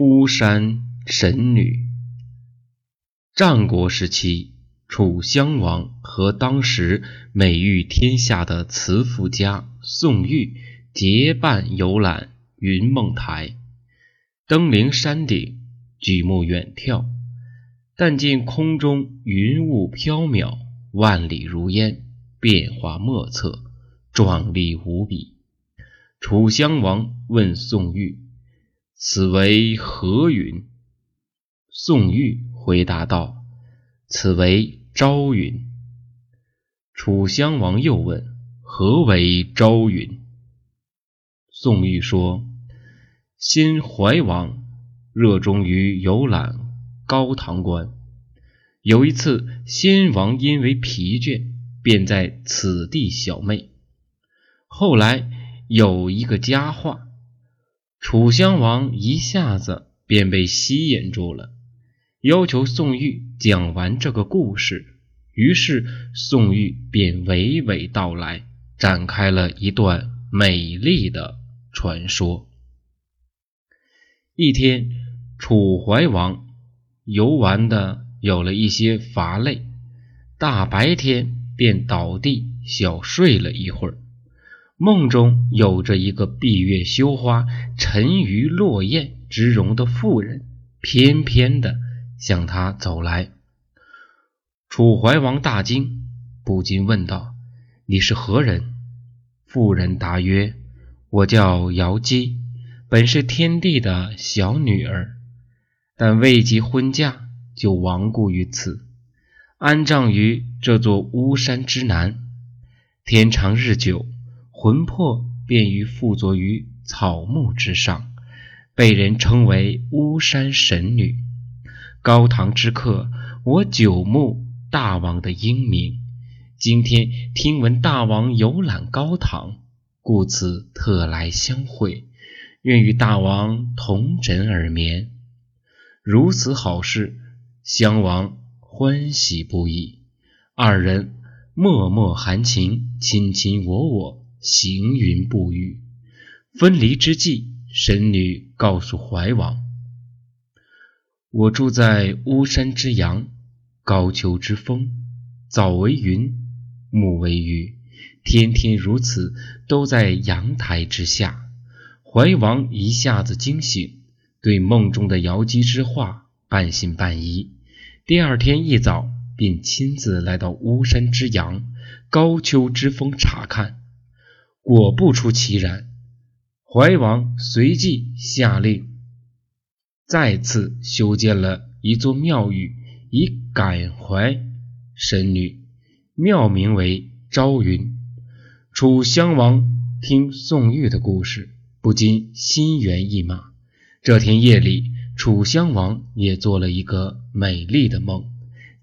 巫山神女。战国时期，楚襄王和当时美誉天下的慈父家宋玉结伴游览云梦台，登临山顶，举目远眺，但见空中云雾飘渺，万里如烟，变化莫测，壮丽无比。楚襄王问宋玉。此为何云？宋玉回答道：“此为朝云。”楚襄王又问：“何为朝云？”宋玉说：“先怀王热衷于游览高唐关，有一次，先王因为疲倦，便在此地小寐。后来有一个佳话。”楚襄王一下子便被吸引住了，要求宋玉讲完这个故事。于是宋玉便娓娓道来，展开了一段美丽的传说。一天，楚怀王游玩的有了一些乏累，大白天便倒地小睡了一会儿。梦中有着一个闭月羞花、沉鱼落雁之容的妇人，翩翩的向他走来。楚怀王大惊，不禁问道：“你是何人？”妇人答曰：“我叫瑶姬，本是天帝的小女儿，但未及婚嫁就亡故于此，安葬于这座巫山之南。天长日久。”魂魄便于附着于草木之上，被人称为巫山神女。高堂之客，我久慕大王的英名，今天听闻大王游览高堂，故此特来相会，愿与大王同枕而眠。如此好事，襄王欢喜不已，二人脉脉含情，卿卿我我。行云布雨，分离之际，神女告诉怀王：“我住在巫山之阳，高丘之峰，早为云，暮为雨，天天如此，都在阳台之下。”怀王一下子惊醒，对梦中的瑶姬之话半信半疑。第二天一早，便亲自来到巫山之阳、高丘之峰查看。果不出其然，怀王随即下令，再次修建了一座庙宇，以感怀神女，庙名为朝云。楚襄王听宋玉的故事，不禁心猿意马。这天夜里，楚襄王也做了一个美丽的梦，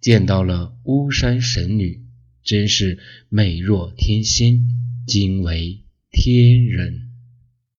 见到了巫山神女，真是美若天仙。今为天人。